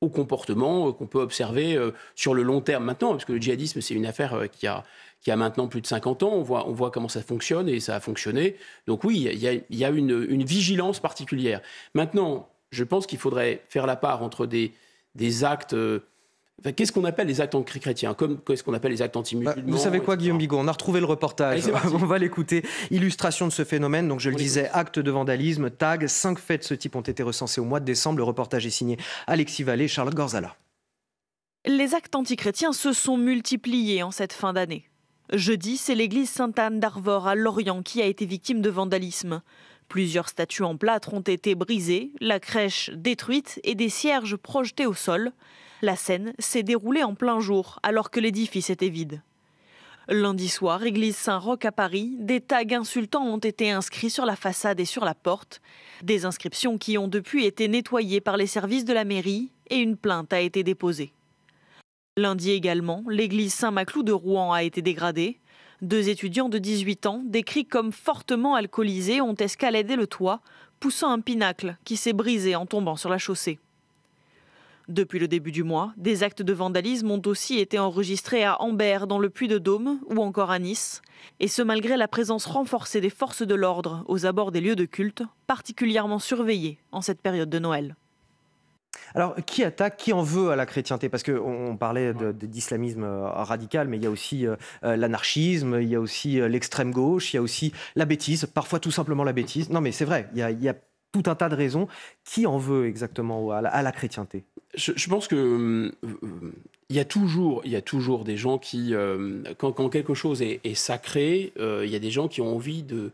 au comportement euh, qu'on peut observer euh, sur le long terme maintenant, parce que le djihadisme, c'est une affaire euh, qui a, qui a maintenant plus de 50 ans. On voit, on voit comment ça fonctionne et ça a fonctionné. Donc oui, il y a, une, une, vigilance particulière. Maintenant, je pense qu'il faudrait faire la part entre des, des actes qu'est-ce qu'on appelle les actes anti-chrétiens? Comme qu'est-ce qu'on appelle les actes anti-musulmans bah, Vous savez quoi, Guillaume Bigot? On a retrouvé le reportage. [LAUGHS] on va l'écouter. Illustration de ce phénomène. Donc, je le disais, acte de vandalisme, tag. Cinq faits de ce type ont été recensés au mois de décembre. Le reportage est signé Alexis Vallée, Charlotte Gorzala. Les actes antichrétiens se sont multipliés en cette fin d'année. Jeudi, c'est l'église Sainte-Anne d'Arvor à Lorient qui a été victime de vandalisme. Plusieurs statues en plâtre ont été brisées, la crèche détruite et des cierges projetés au sol. La scène s'est déroulée en plein jour, alors que l'édifice était vide. Lundi soir, église Saint-Roch à Paris, des tags insultants ont été inscrits sur la façade et sur la porte. Des inscriptions qui ont depuis été nettoyées par les services de la mairie et une plainte a été déposée. Lundi également, l'église Saint-Maclou de Rouen a été dégradée. Deux étudiants de 18 ans, décrits comme fortement alcoolisés, ont escaladé le toit, poussant un pinacle qui s'est brisé en tombant sur la chaussée. Depuis le début du mois, des actes de vandalisme ont aussi été enregistrés à Ambert, dans le Puy-de-Dôme, ou encore à Nice, et ce malgré la présence renforcée des forces de l'ordre aux abords des lieux de culte, particulièrement surveillés en cette période de Noël. Alors, qui attaque, qui en veut à la chrétienté? Parce qu'on parlait d'islamisme euh, radical, mais il y a aussi euh, euh, l'anarchisme, il y a aussi l'extrême gauche, il y a aussi la bêtise, parfois tout simplement la bêtise. Non, mais c'est vrai, il y a tout un tas de raisons. Qui en veut exactement à la, chrétienté? Je, pense que euh, il y a toujours, y a toujours des gens qui, euh, quand, quelque chose est, sacré, euh, il y a des gens qui ont envie de,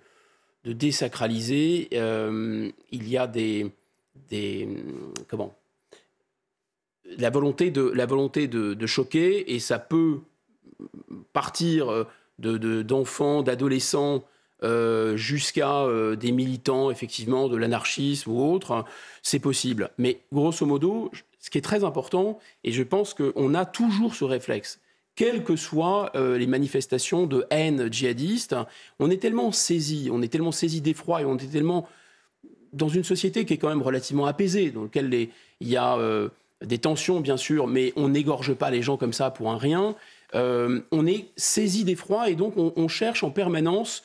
de désacraliser. il y a des, des comment la volonté de la volonté de, choquer et ça peut partir de d'enfants, d'adolescents jusqu'à des militants, effectivement, de l'anarchisme ou autre, c'est possible. Mais grosso modo, ce qui est très important, et je pense qu'on a toujours ce réflexe, quelles que soient euh, les manifestations de haine djihadiste, on est tellement saisi, on est tellement saisi d'effroi et on est tellement dans une société qui est quand même relativement apaisée, dans laquelle il y a des tensions, bien sûr, mais on n'égorge pas les gens comme ça pour un rien. on est saisi d'effroi et donc on, cherche en permanence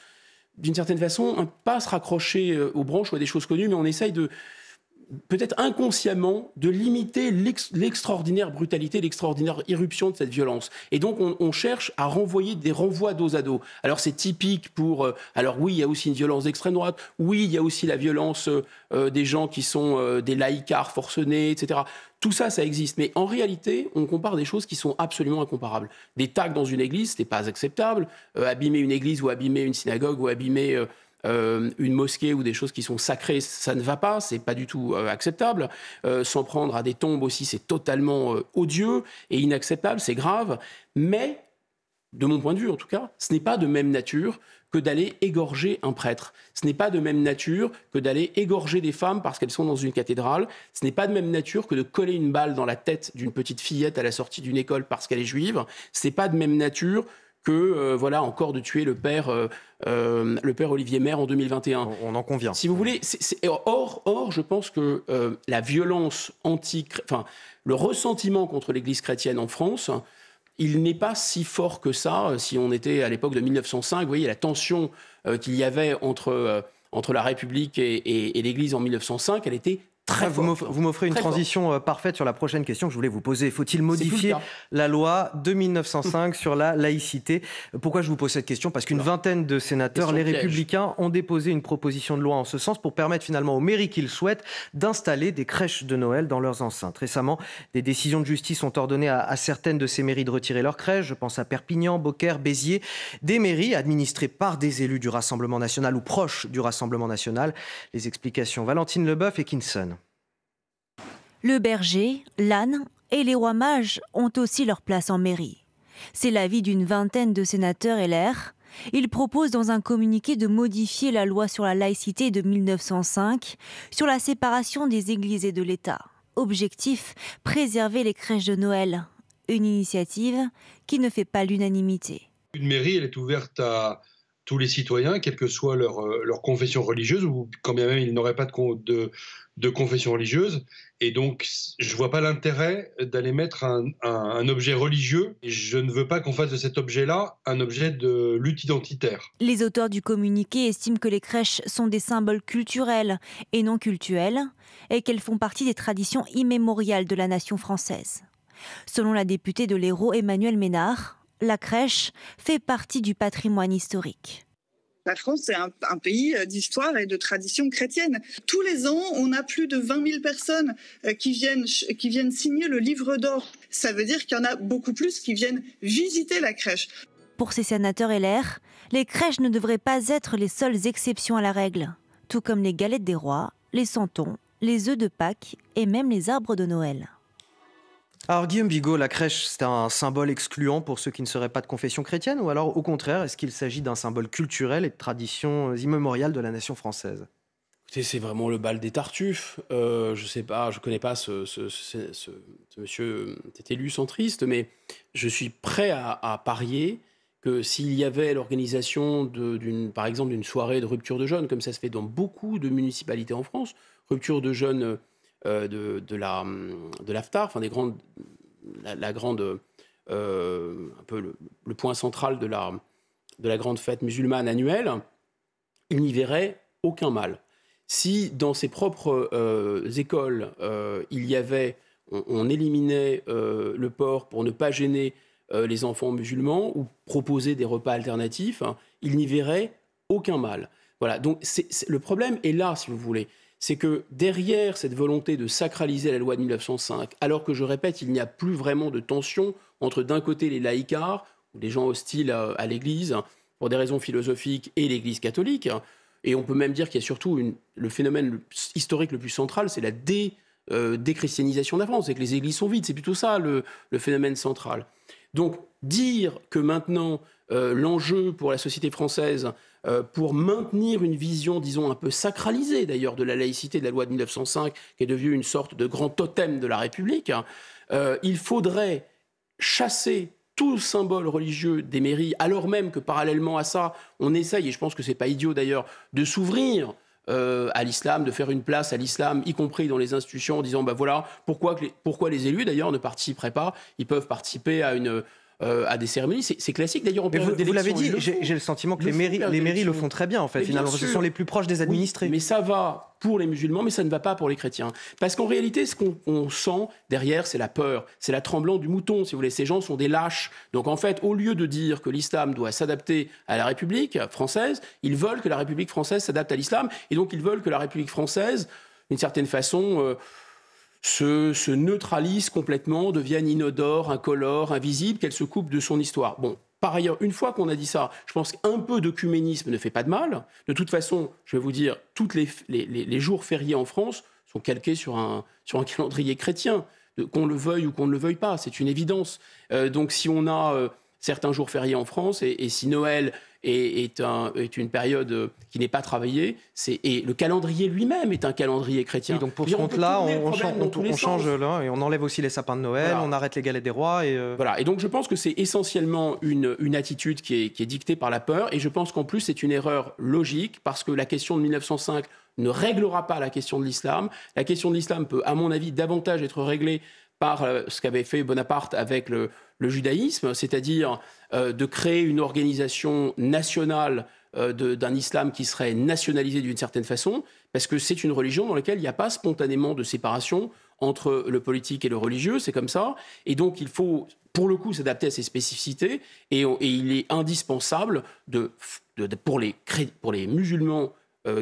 d'une certaine façon, pas se raccrocher euh, aux branches ou à des choses connues, mais on essaye de, peut-être inconsciemment, de limiter l'extraordinaire brutalité, l'extraordinaire irruption de cette violence. Et donc, on, cherche à renvoyer des renvois dos à dos. Alors, c'est typique pour... Euh, alors oui, il y a aussi une violence d'extrême droite. Oui, il y a aussi la violence euh, des gens qui sont des laïcars forcenés, etc. Tout ça, ça existe. Mais en réalité, on compare des choses qui sont absolument incomparables. Des tags dans une église, ce n'est pas acceptable. abîmer une église ou abîmer une synagogue ou abîmer euh, une mosquée ou des choses qui sont sacrées, ça ne va pas, c'est pas du tout euh, acceptable. Euh, s'en prendre à des tombes aussi, c'est totalement odieux et inacceptable, c'est grave. Mais, de mon point de vue en tout cas, ce n'est pas de même nature que d'aller égorger un prêtre. Ce n'est pas de même nature que d'aller égorger des femmes parce qu'elles sont dans une cathédrale. Ce n'est pas de même nature que de coller une balle dans la tête d'une petite fillette à la sortie d'une école parce qu'elle est juive. Ce n'est pas de même nature que euh, voilà encore de tuer le père euh, euh, le père Olivier Maire en 2021. On en convient. Si vous voulez, or or je pense que la violence anti, enfin le ressentiment contre l'Église chrétienne en France il n'est pas si fort que ça. Si on était à l'époque de 1905, vous voyez la tension qu'il y avait entre, entre la République et, et l'Église en 1905, elle était Très vous m'offrez une transition euh, parfaite sur la prochaine question que je voulais vous poser. Faut-il modifier la loi de 1905 sur la laïcité? Pourquoi je vous pose cette question? Parce qu'une vingtaine de sénateurs, les républicains, ont déposé une proposition de loi en ce sens pour permettre finalement aux mairies qu'ils souhaitent d'installer des crèches de Noël dans leurs enceintes. Récemment, des décisions de justice ont ordonné à, à certaines de ces mairies de retirer leurs crèches. Je pense à Perpignan, Beaucaire, Béziers, des mairies administrées par des élus du Rassemblement national ou proches du Rassemblement national. Les explications Valentine Leboeuf et Kinson. Le berger, l'âne et les rois mages ont aussi leur place en mairie. C'est l'avis d'une vingtaine de sénateurs LR. Ils proposent dans un communiqué de modifier la loi sur la laïcité de 1905 sur la séparation des églises et de l'État. Objectif préserver les crèches de Noël. Une initiative qui ne fait pas l'unanimité. Une mairie, elle est ouverte à tous les citoyens, quelle que soit leur, euh, leur confession religieuse, ou quand bien même ils n'auraient pas de, confession religieuse. Et donc, je ne vois pas l'intérêt d'aller mettre un, objet religieux. Je ne veux pas qu'on fasse de cet objet-là un objet de lutte identitaire. Les auteurs du communiqué estiment que les crèches sont des symboles culturels et non cultuels, et qu'elles font partie des traditions immémoriales de la nation française. Selon la députée de l'Hérault Emmanuel Ménard, la crèche fait partie du patrimoine historique. La France, c'est un, pays euh, d'histoire et de tradition chrétienne. Tous les ans, on a plus de 20 000 personnes euh, qui viennent, qui viennent signer le livre d'or. Ça veut dire qu'il y en a beaucoup plus qui viennent visiter la crèche. Pour ces sénateurs LR, les crèches ne devraient pas être les seules exceptions à la règle, tout comme les galettes des rois, les santons, les œufs de Pâques et même les arbres de Noël. Alors Guillaume Bigot, la crèche, c'est un symbole excluant pour ceux qui ne seraient pas de confession chrétienne ou alors au contraire, est-ce qu'il s'agit d'un symbole culturel et de tradition immémoriale de la nation française? C'est vraiment le bal des tartuffes. Euh, je sais pas, je connais pas ce, monsieur, cet élu centriste, mais je suis prêt à, parier que s'il y avait l'organisation, par exemple, d'une soirée de rupture de jeunes, comme ça se fait dans beaucoup de municipalités en France, rupture de jeunes euh, de, de, la de l'aftar, enfin des grandes, la, grande, euh, un peu le, point central de la, de la grande fête musulmane annuelle, il n'y verrait aucun mal. Si dans ses propres euh, écoles, il y avait, on, éliminait le porc pour ne pas gêner les enfants musulmans ou proposer des repas alternatifs, hein, il n'y verrait aucun mal. Voilà, donc le problème est là, si vous voulez c'est que derrière cette volonté de sacraliser la loi de 1905, alors que je répète, il n'y a plus vraiment de tension entre d'un côté les laïcards, ou des gens hostiles à, l'Église, pour des raisons philosophiques, et l'Église catholique, et on peut même dire qu'il y a surtout le phénomène historique le plus central, c'est la dé, euh, déchristianisation de la France, c'est que les églises sont vides, c'est plutôt ça le, phénomène central. Donc dire que maintenant l'enjeu pour la société française, euh, pour maintenir une vision, disons, un peu sacralisée d'ailleurs de la laïcité de la loi de 1905, qui est devenue une sorte de grand totem de la République, hein, euh, il faudrait chasser tout symbole religieux des mairies, alors même que parallèlement à ça, on essaye, et je pense que ce n'est pas idiot d'ailleurs, de s'ouvrir à l'islam, de faire une place à l'islam, y compris dans les institutions, en disant, ben voilà, pourquoi, pourquoi les élus d'ailleurs ne participeraient pas? Ils peuvent participer à une euh, à des cérémonies. C'est classique d'ailleurs. Vous, vous l'avez dit, j'ai le sentiment que les mairies, les mairies le font très bien en fait. finalement, ce sont les plus proches des administrés. mais ça va pour les musulmans, mais ça ne va pas pour les chrétiens. Parce qu'en réalité, ce qu'on sent derrière, c'est la peur, c'est la tremblant du mouton, si vous voulez. Ces gens sont des lâches. Donc en fait, au lieu de dire que l'islam doit s'adapter à la République française, ils veulent que la République française s'adapte à l'islam, et donc ils veulent que la République française, d'une certaine façon, euh, se, neutralise complètement, devienne inodore, incolore, invisible, qu'elle se coupe de son histoire. Bon, par ailleurs, une fois qu'on a dit ça, je pense qu'un peu d'œcuménisme ne fait pas de mal. De toute façon, je vais vous dire, tous les, jours fériés en France sont calqués sur un, sur un [LAUGHS] calendrier chrétien, qu'on le veuille ou qu'on ne le veuille pas, c'est une évidence. Euh, donc si on a euh, certains jours fériés en France, et si Noël est, est, une période euh, qui n'est pas travaillée. Et le calendrier lui-même est un calendrier chrétien. donc pour ce compte-là, on, change là et on enlève aussi les sapins de Noël, on arrête les galets des rois. Et euh, Voilà. Et donc je pense que c'est essentiellement une, une attitude qui est, qui est dictée par la peur. Et je pense qu'en plus c'est une erreur logique parce que la question de 1905 ne réglera pas la question de l'islam. La question de l'islam peut, à mon avis, davantage être réglée par euh, ce qu'avait fait Bonaparte avec le, judaïsme, c'est-à-dire euh, de créer une organisation nationale euh, d'un islam qui serait nationalisé d'une certaine façon, parce que c'est une religion dans laquelle il n'y a pas spontanément de séparation entre le politique et le religieux, c'est comme ça. Et donc il faut, pour le coup, s'adapter à ces spécificités, et, il est indispensable de, pour les musulmans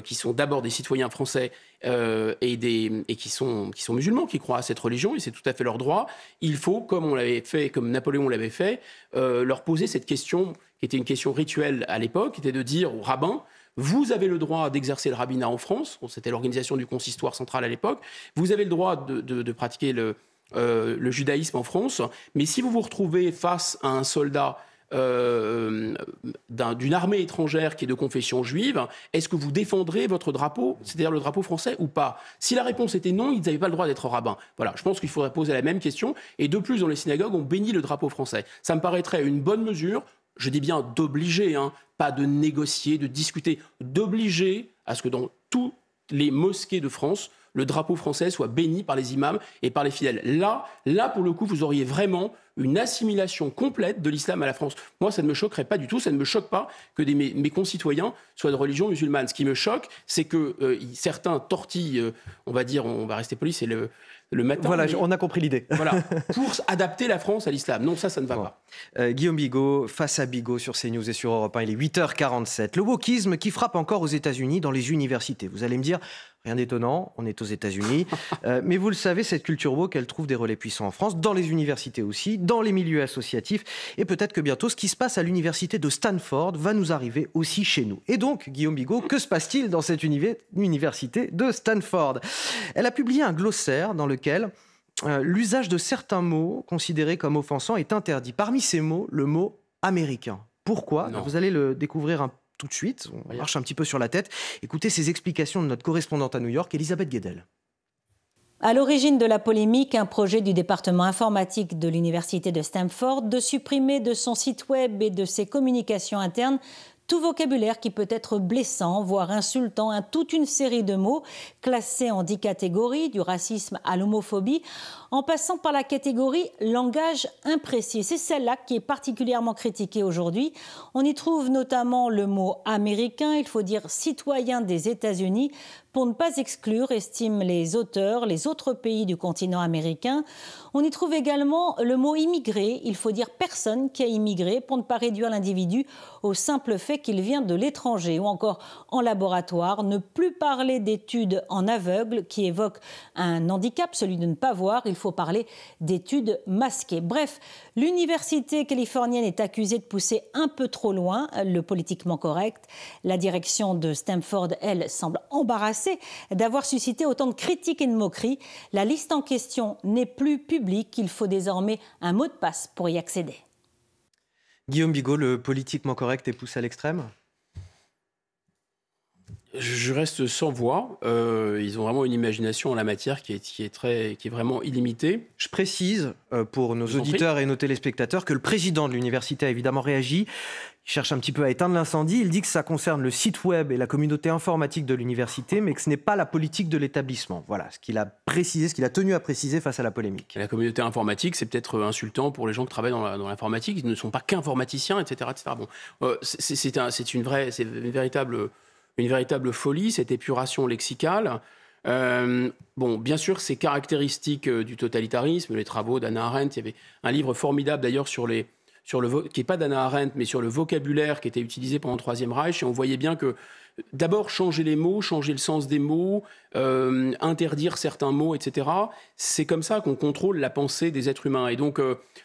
qui sont d'abord des citoyens français euh, et, des, et qui, sont, qui sont musulmans, qui croient à cette religion, et c'est tout à fait leur droit, il faut, comme on l'avait fait, comme Napoléon l'avait fait, euh, leur poser cette question, qui était une question rituelle à l'époque, qui était de dire aux rabbins, vous avez le droit d'exercer le rabbinat en France, c'était l'organisation du consistoire central à l'époque, vous avez le droit de, pratiquer euh, le judaïsme en France, mais si vous vous retrouvez face à un soldat euh, d'une armée étrangère qui est de confession juive, est-ce que vous défendrez votre drapeau, c'est-à-dire le drapeau français ou pas? Si la réponse était non, ils n'avaient pas le droit d'être rabbins. Voilà, je pense qu'il faudrait poser la même question. Et de plus, dans les synagogues, on bénit le drapeau français. Ça me paraîtrait une bonne mesure, je dis bien d'obliger, hein, pas de négocier, de discuter, d'obliger à ce que dans toutes les mosquées de France, le drapeau français soit béni par les imams et par les fidèles. Là, là pour le coup, vous auriez vraiment une assimilation complète de l'islam à la France. Moi, ça ne me choquerait pas du tout, ça ne me choque pas que mes, concitoyens soient de religion musulmane. Ce qui me choque, c'est que euh, certains tortillent, euh, on va dire, on va rester poli, c'est le, le matin. Voilà, on a compris l'idée. Voilà, [LAUGHS] pour adapter la France à l'islam. Non, ça, ça ne va pas. Euh, Guillaume Bigot, face à Bigot sur CNews et sur Europe 1, il est 8h47. Le wokisme qui frappe encore aux États-Unis dans les universités. Vous allez me dire, Rien d'étonnant, on est aux États-Unis. [LAUGHS] Euh, mais vous le savez, cette culture woke, elle trouve des relais puissants en France, dans les universités aussi, dans les milieux associatifs. Et peut-être que bientôt, ce qui se passe à l'université de Stanford va nous arriver aussi chez nous. Et donc, Guillaume Bigot, que se passe-t-il dans cette université de Stanford? Elle a publié un glossaire dans lequel euh, l'usage de certains mots considérés comme offensants est interdit. Parmi ces mots, le mot américain. Pourquoi? Vous allez le découvrir un tout de suite. On marche un petit peu sur la tête. Écoutez ces explications de notre correspondante à New York, Elisabeth Guedel. À l'origine de la polémique, un projet du département informatique de l'université de Stanford de supprimer de son site web et de ses communications internes tout vocabulaire qui peut être blessant, voire insultant, hein, toute une série de mots classés en dix catégories, du racisme à l'homophobie, en passant par la catégorie langage imprécis. C'est celle-là qui est particulièrement critiquée aujourd'hui. On y trouve notamment le mot américain, il faut dire citoyen des États-Unis, pour ne pas exclure, estiment les auteurs, les autres pays du continent américain. On y trouve également le mot immigré, il faut dire personne qui a immigré, pour ne pas réduire l'individu au simple fait qu'il vient de l'étranger, ou encore en laboratoire, ne plus parler d'études en aveugle qui évoquent un handicap, celui de ne pas voir, parler d'études masquées. Bref, l'université californienne est accusée de pousser un peu trop loin le politiquement correct. La direction de Stanford, elle, semble embarrassée d'avoir suscité autant de critiques et de moqueries. La liste en question n'est plus publique, il faut désormais un mot de passe pour y accéder. Guillaume Bigot, le politiquement correct est poussé à l'extrême? Je reste sans voix. Euh, ils ont vraiment une imagination en la matière qui est, qui est, très, qui est vraiment illimitée. Je précise euh, pour nos auditeurs et nos téléspectateurs que le président de l'université a évidemment réagi. Il cherche un petit peu à éteindre l'incendie. Il dit que ça concerne le site web et la communauté informatique de l'université, mais que ce n'est pas la politique de l'établissement. Voilà ce qu'il a précisé, ce qu'il a tenu à préciser face à la polémique. la communauté informatique, c'est peut-être insultant pour les gens qui travaillent dans l'informatique. Ils ne sont pas qu'informaticiens, etc., etc. Bon, euh, c'est un, une vraie, c'est une véritable une véritable folie, cette épuration lexicale. Euh, bon, bien sûr, c'est caractéristique euh, du totalitarisme, les travaux d'Anna Arendt. Il y avait un livre formidable d'ailleurs sur les, sur le, qui n'est pas d'Anna Arendt, mais sur le vocabulaire qui était utilisé pendant le Troisième Reich. Et on voyait bien que d'abord changer les mots, changer le sens des mots, euh, interdire certains mots, etc. C'est comme ça qu'on contrôle la pensée des êtres humains. Et donc,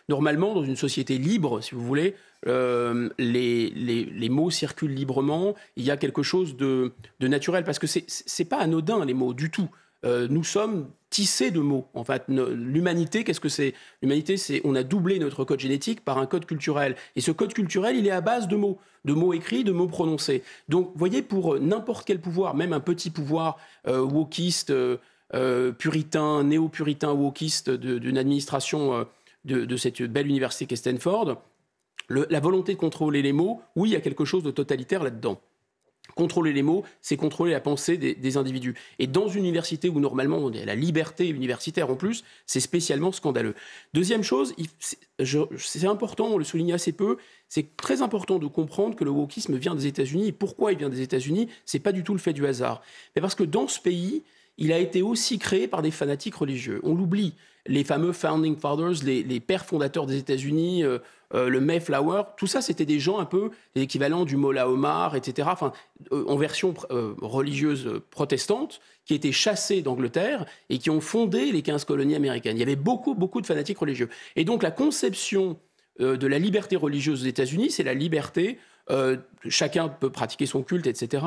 normalement, dans une société libre, si vous voulez, euh, les, les, mots circulent librement, il y a quelque chose de, de naturel, parce que ce n'est pas anodin les mots du tout. Euh, nous sommes tissés de mots. En fait, l'humanité, qu'est-ce que c'est? L'humanité, c'est on a doublé notre code génétique par un code culturel. Et ce code culturel, il est à base de mots, de mots écrits, de mots prononcés. Donc, vous voyez, pour n'importe quel pouvoir, même un petit pouvoir euh, wokiste, euh, puritain, néo-puritain, wokiste d'une administration de, de, cette belle université qu'est Stanford, la volonté de contrôler les mots, oui, il y a quelque chose de totalitaire là-dedans. Contrôler les mots, c'est contrôler la pensée des, individus. Et dans une université où normalement on a la liberté universitaire en plus, c'est spécialement scandaleux. Deuxième chose, c'est important, on le souligne assez peu, c'est très important de comprendre que le wokisme vient des États-Unis. Et pourquoi il vient des États-Unis C'est pas du tout le fait du hasard. Mais parce que dans ce pays, il a été aussi créé par des fanatiques religieux. On l'oublie. Les fameux founding fathers, les, pères fondateurs des États-Unis, euh, euh, le Mayflower, tout ça, c'était des gens un peu l'équivalent du Mollah Omar, etc. Euh, en version religieuse protestante, qui étaient chassés d'Angleterre et qui ont fondé les 15 colonies américaines. Il y avait beaucoup, beaucoup de fanatiques religieux. Et donc, la conception de la liberté religieuse aux États-Unis, c'est la liberté euh, chacun peut pratiquer son culte, etc.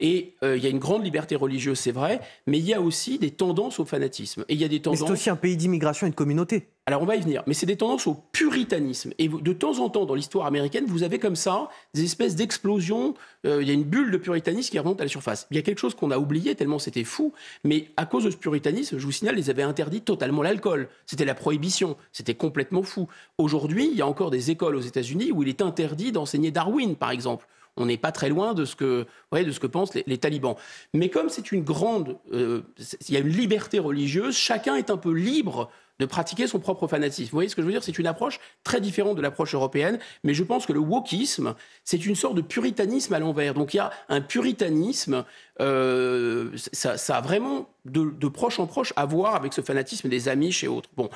Et euh, il y a une grande liberté religieuse, c'est vrai, mais il y a aussi des tendances au fanatisme. Et il y a des tendances. c'est aussi un pays d'immigration et de communauté. Alors on va y venir, mais c'est des tendances au puritanisme. Et de temps en temps, dans l'histoire américaine, vous avez comme ça des espèces d'explosions. Euh, il y a une bulle de puritanisme qui remonte à la surface. Il y a quelque chose qu'on a oublié tellement c'était fou, mais à cause de ce puritanisme, je vous signale, ils avaient interdit totalement l'alcool. C'était la prohibition. C'était complètement fou. Aujourd'hui, il y a encore des écoles aux États-Unis où il est interdit d'enseigner Darwin, par exemple on n'est pas très loin de ce que, de ce que pensent les, talibans. Mais comme c'est une grande, euh, il y a une liberté religieuse, chacun est un peu libre de pratiquer son propre fanatisme. Vous voyez ce que je veux dire? C'est une approche très différente de l'approche européenne, mais je pense que le wokisme, c'est une sorte de puritanisme à l'envers. Donc il y a un puritanisme, euh, ça, a vraiment de, proche en proche à voir avec ce fanatisme des Amish et autres. Bon,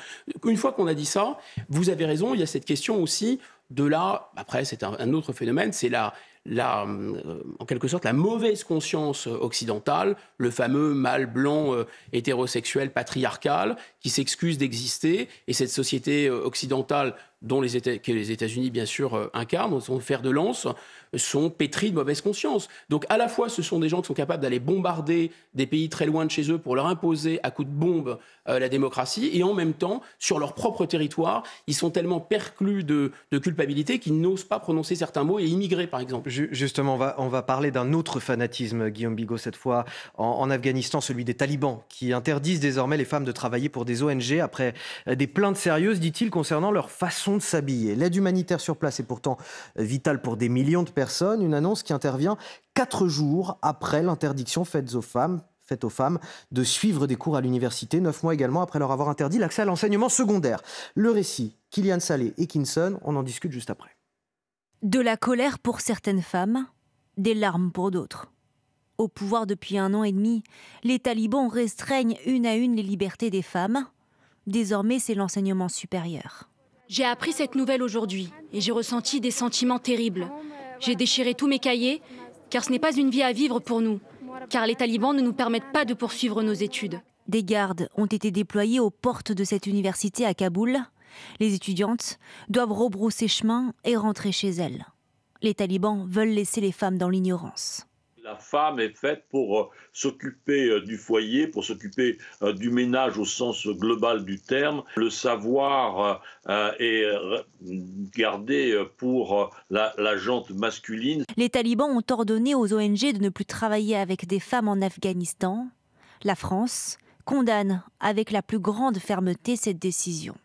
une fois qu'on a dit ça, vous avez raison, il y a cette question aussi de là, après c'est un, autre phénomène, c'est la, la, euh, en quelque sorte la mauvaise conscience occidentale, le fameux mâle blanc euh, hétérosexuel patriarcal qui s'excuse d'exister, et cette société euh, occidentale dont les États-Unis bien sûr incarnent, sont fer de lance, sont pétris de mauvaise conscience. Donc à la fois, ce sont des gens qui sont capables d'aller bombarder des pays très loin de chez eux pour leur imposer à coups de bombe euh, la démocratie, et en même temps, sur leur propre territoire, ils sont tellement perclus de, culpabilité qu'ils n'osent pas prononcer certains mots et immigrer, par exemple. Justement, on va, parler d'un autre fanatisme, Guillaume Bigot, cette fois en, Afghanistan, celui des talibans, qui interdisent désormais les femmes de travailler pour des ONG après euh, des plaintes sérieuses, dit-il, concernant leur façon de s'habiller. L'aide humanitaire sur place est pourtant vitale pour des millions de personnes, une annonce qui intervient quatre jours après l'interdiction faite aux femmes aux de suivre des cours à l'université, neuf mois également après leur avoir interdit l'accès à l'enseignement secondaire. Le récit, Kylian Salé et Kinson, on en discute juste après. De la colère pour certaines femmes, des larmes pour d'autres. Au pouvoir depuis un an et demi, les talibans restreignent une à une les libertés des femmes. Désormais, c'est l'enseignement supérieur. J'ai appris cette nouvelle aujourd'hui et j'ai ressenti des sentiments terribles. J'ai déchiré tous mes cahiers, car ce n'est pas une vie à vivre pour nous, car les talibans ne nous permettent pas de poursuivre nos études. Des gardes ont été déployés aux portes de cette université à Kaboul. Les étudiantes doivent rebrousser chemin et rentrer chez elles. Les talibans veulent laisser les femmes dans l'ignorance la femme est faite pour euh, s'occuper euh, du foyer, pour s'occuper euh, du ménage au sens global du terme. Le savoir est gardé pour la, la jante masculine. Les talibans ont ordonné aux ONG de ne plus travailler avec des femmes en Afghanistan. La France condamne avec la plus grande fermeté cette décision.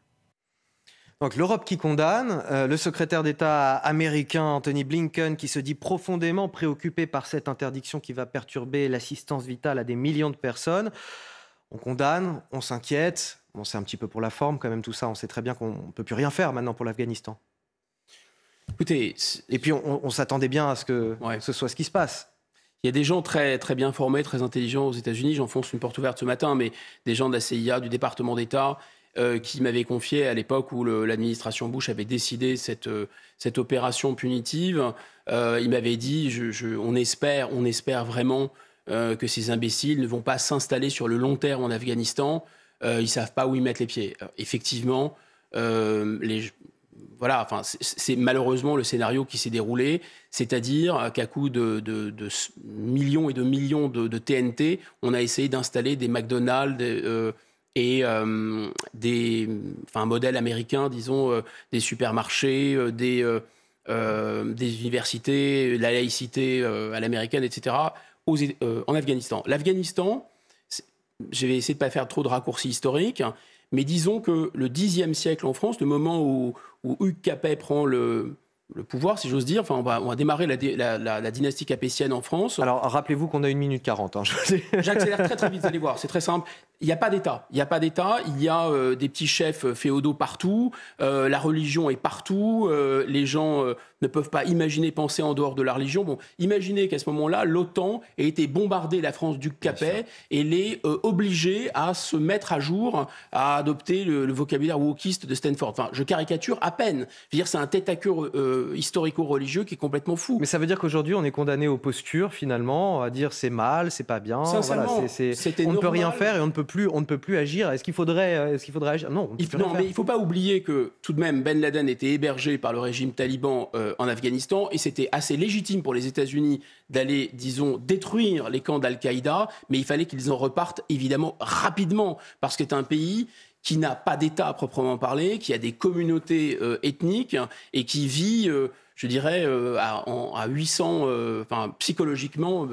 Donc l'Europe qui condamne, euh, le secrétaire d'État américain Anthony Blinken qui se dit profondément préoccupé par cette interdiction qui va perturber l'assistance vitale à des millions de personnes. On condamne, on s'inquiète. Bon, c'est un petit peu pour la forme quand même tout ça. On sait très bien qu'on ne peut plus rien faire maintenant pour l'Afghanistan. Écoutez, et puis on, s'attendait bien à ce que ce soit ce qui se passe. Il y a des gens très, très bien formés, très intelligents aux États-Unis. J'enfonce une porte ouverte ce matin, mais des gens de la CIA, du département d'État, euh, qui m'avait confié à l'époque où l'administration Bush avait décidé cette, euh, cette opération punitive. Euh, il m'avait dit on, espère, on espère vraiment que ces imbéciles ne vont pas s'installer sur le long terme en Afghanistan. ils ne savent pas où ils mettent les pieds. effectivement, voilà, enfin, c'est malheureusement le scénario qui s'est déroulé, c'est-à-dire qu'à coup de, millions et de millions de, TNT, on a essayé d'installer des McDonald's, et euh, des, enfin, modèles américains, disons, euh, des supermarchés, euh, des, des universités, la laïcité à l'américaine, etc., aux, en Afghanistan. L'Afghanistan, je vais essayer de ne pas faire trop de raccourcis historiques, mais disons que le Xe siècle en France, le moment où, où Hugues Capet prend le, le pouvoir, si j'ose dire. Enfin, on va, on va démarrer la, la, dynastie capétienne en France. Alors, rappelez-vous qu'on a une minute 40. Hein, J'accélère [LAUGHS] très très vite, vous allez voir, c'est très simple. Il n'y a pas d'État. Il n'y a pas d'État. Il y a euh, des petits chefs féodaux partout. Euh, la religion est partout. Euh, les gens ne peuvent pas imaginer penser en dehors de la religion. Bon, imaginez qu'à ce moment-là, l'OTAN ait été bombardé la France du Capet et l'ait obligé à se mettre à jour, à adopter le, vocabulaire wokiste de Stanford. Enfin, je caricature à peine. Je veux dire, c'est un tête à queue historico-religieux qui est complètement fou. Mais ça veut dire qu'aujourd'hui, on est condamné aux postures, finalement, à dire c'est mal, c'est pas bien. Voilà, on ne peut rien faire et on ne peut plus on ne peut plus agir. Est-ce qu'il faudrait, euh, est-ce qu'il faudrait agir? Non. Il, non, mais il ne faut pas oublier que tout de même Ben Laden était hébergé par le régime taliban euh, en Afghanistan et c'était assez légitime pour les États-Unis d'aller, disons, détruire les camps d'Al-Qaïda, mais il fallait qu'ils en repartent évidemment rapidement parce que c'est un pays qui n'a pas d'État à proprement parler, qui a des communautés euh, ethniques et qui vit, je dirais, à, à, 800, enfin psychologiquement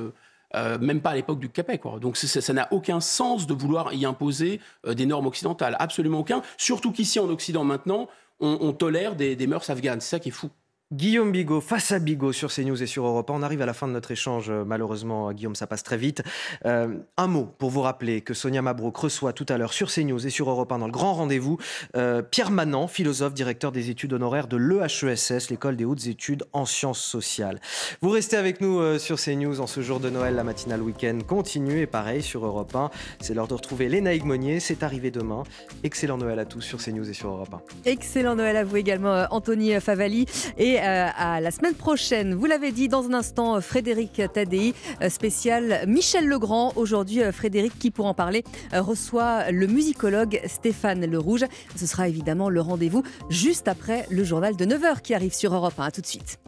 euh, même pas à l'époque du Capet. Donc ça n'a aucun sens de vouloir y imposer euh, des normes occidentales, absolument aucun. Surtout qu'ici en Occident maintenant, on, tolère des mœurs afghanes. C'est ça qui est fou. Guillaume Bigot face à Bigot sur CNews et sur Europe On arrive à la fin de notre échange. Euh, malheureusement, Guillaume, ça passe très vite. Euh, un mot pour vous rappeler que Sonia Mabrouk reçoit tout à l'heure sur CNews et sur Europe 1 dans le grand rendez-vous euh, Pierre Manant, philosophe, directeur des études honoraires de l'EHESS, l'école des hautes études en sciences sociales. Vous restez avec nous sur CNews en ce jour de Noël. La matinale week-end continue et pareil sur Europe 1. C'est l'heure de retrouver Léna Monnier. C'est arrivé demain. Excellent Noël à tous sur CNews et sur Europe 1. Excellent Noël à vous également, Anthony Favali. Et euh, à la semaine prochaine. Vous l'avez dit dans un instant, euh, Frédéric Tadei, euh, spécial Michel Legrand. Aujourd'hui, Frédéric, qui pour en parler, reçoit le musicologue Stéphane Le Rouge. Ce sera évidemment le rendez-vous juste après le journal de 9h qui arrive sur Europe 1. A tout de suite.